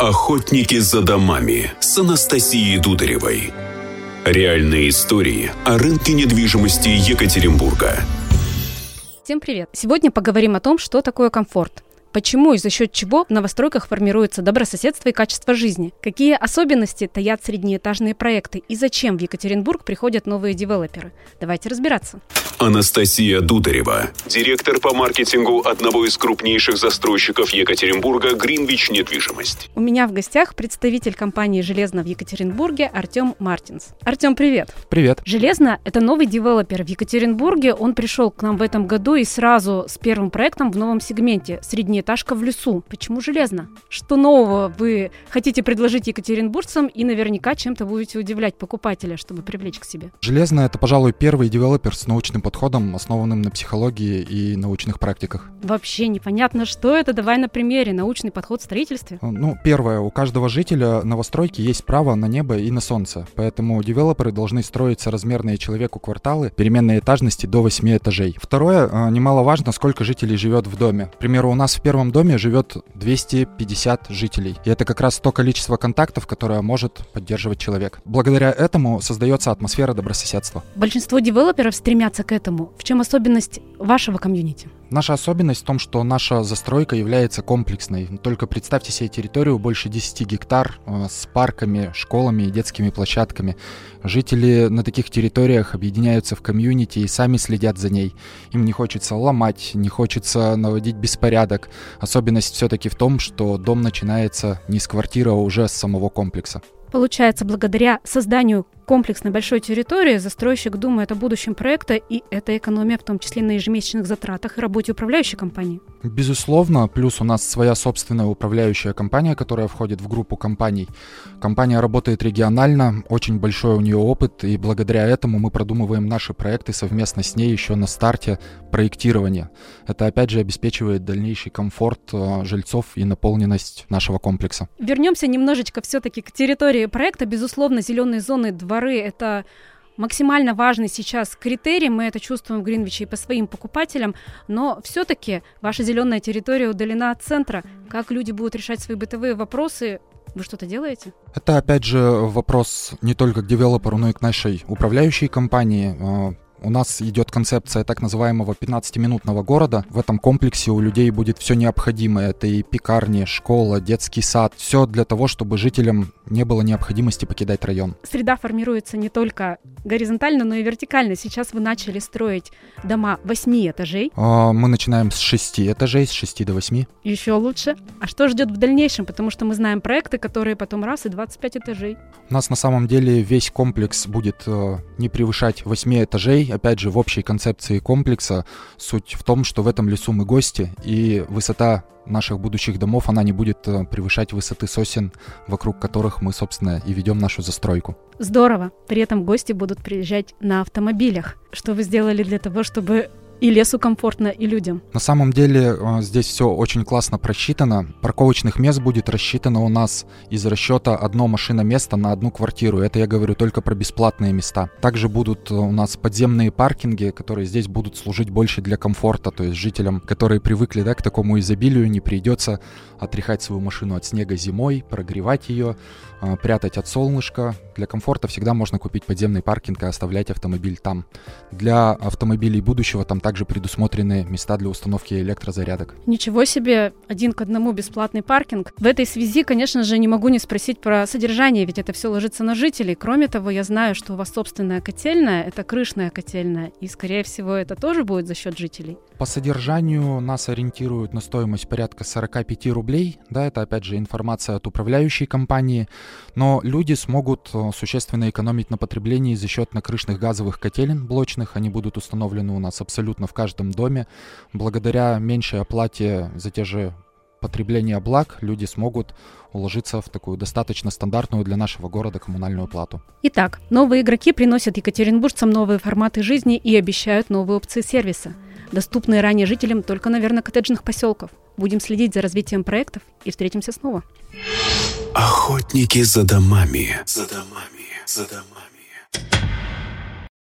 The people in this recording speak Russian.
Охотники за домами с Анастасией Дударевой. Реальные истории о рынке недвижимости Екатеринбурга. Всем привет! Сегодня поговорим о том, что такое комфорт – Почему и за счет чего в новостройках формируется добрососедство и качество жизни? Какие особенности таят среднеэтажные проекты? И зачем в Екатеринбург приходят новые девелоперы? Давайте разбираться. Анастасия Дударева, директор по маркетингу одного из крупнейших застройщиков Екатеринбурга «Гринвич Недвижимость». У меня в гостях представитель компании «Железно» в Екатеринбурге Артем Мартинс. Артем, привет. Привет. «Железно» — это новый девелопер в Екатеринбурге. Он пришел к нам в этом году и сразу с первым проектом в новом сегменте — средние среднеэтажка в лесу. Почему железно? Что нового вы хотите предложить екатеринбургцам и наверняка чем-то будете удивлять покупателя, чтобы привлечь к себе? Железно — это, пожалуй, первый девелопер с научным подходом, основанным на психологии и научных практиках. Вообще непонятно, что это. Давай на примере. Научный подход в строительстве. Ну, первое. У каждого жителя новостройки есть право на небо и на солнце. Поэтому девелоперы должны строить соразмерные человеку кварталы переменной этажности до 8 этажей. Второе. А, немаловажно, сколько жителей живет в доме. К примеру, у нас в первом доме живет 250 жителей. И это как раз то количество контактов, которое может поддерживать человек. Благодаря этому создается атмосфера добрососедства. Большинство девелоперов стремятся к этому. В чем особенность вашего комьюнити? Наша особенность в том, что наша застройка является комплексной. Только представьте себе территорию больше 10 гектар э, с парками, школами и детскими площадками. Жители на таких территориях объединяются в комьюнити и сами следят за ней. Им не хочется ломать, не хочется наводить беспорядок. Особенность все-таки в том, что дом начинается не с квартиры, а уже с самого комплекса. Получается, благодаря созданию комплексной большой территории застройщик думает о будущем проекта, и это экономия в том числе на ежемесячных затратах и работе управляющей компании. Безусловно, плюс у нас своя собственная управляющая компания, которая входит в группу компаний. Компания работает регионально, очень большой у нее опыт, и благодаря этому мы продумываем наши проекты совместно с ней еще на старте проектирования. Это опять же обеспечивает дальнейший комфорт э, жильцов и наполненность нашего комплекса. Вернемся немножечко все-таки к территории проекта. Безусловно, зеленые зоны два дворы — это максимально важный сейчас критерий, мы это чувствуем в Гринвиче и по своим покупателям, но все-таки ваша зеленая территория удалена от центра. Как люди будут решать свои бытовые вопросы, вы что-то делаете? Это, опять же, вопрос не только к девелоперу, но и к нашей управляющей компании. У нас идет концепция так называемого 15-минутного города. В этом комплексе у людей будет все необходимое. Это и пекарни, школа, детский сад. Все для того, чтобы жителям не было необходимости покидать район. Среда формируется не только горизонтально, но и вертикально. Сейчас вы начали строить дома 8 этажей. А, мы начинаем с 6 этажей, с 6 до 8. Еще лучше. А что ждет в дальнейшем? Потому что мы знаем проекты, которые потом раз и 25 этажей. У нас на самом деле весь комплекс будет э, не превышать 8 этажей опять же, в общей концепции комплекса суть в том, что в этом лесу мы гости, и высота наших будущих домов, она не будет э, превышать высоты сосен, вокруг которых мы, собственно, и ведем нашу застройку. Здорово. При этом гости будут приезжать на автомобилях. Что вы сделали для того, чтобы и лесу комфортно, и людям. На самом деле э, здесь все очень классно просчитано. Парковочных мест будет рассчитано у нас из расчета одно машиноместо на одну квартиру. Это я говорю только про бесплатные места. Также будут э, у нас подземные паркинги, которые здесь будут служить больше для комфорта. То есть жителям, которые привыкли да, к такому изобилию, не придется отряхать свою машину от снега зимой, прогревать ее, э, прятать от солнышка. Для комфорта всегда можно купить подземный паркинг и оставлять автомобиль там. Для автомобилей будущего там также предусмотрены места для установки электрозарядок. Ничего себе, один к одному бесплатный паркинг. В этой связи, конечно же, не могу не спросить про содержание, ведь это все ложится на жителей. Кроме того, я знаю, что у вас собственная котельная, это крышная котельная, и, скорее всего, это тоже будет за счет жителей. По содержанию нас ориентируют на стоимость порядка 45 рублей. Да, это опять же информация от управляющей компании. Но люди смогут э, существенно экономить на потреблении за счет накрышных газовых котелен блочных. Они будут установлены у нас абсолютно в каждом доме. Благодаря меньшей оплате за те же потребления благ люди смогут уложиться в такую достаточно стандартную для нашего города коммунальную плату. Итак, новые игроки приносят екатеринбуржцам новые форматы жизни и обещают новые опции сервиса доступные ранее жителям только, наверное, коттеджных поселков. Будем следить за развитием проектов и встретимся снова. Охотники за домами. За домами. За домами.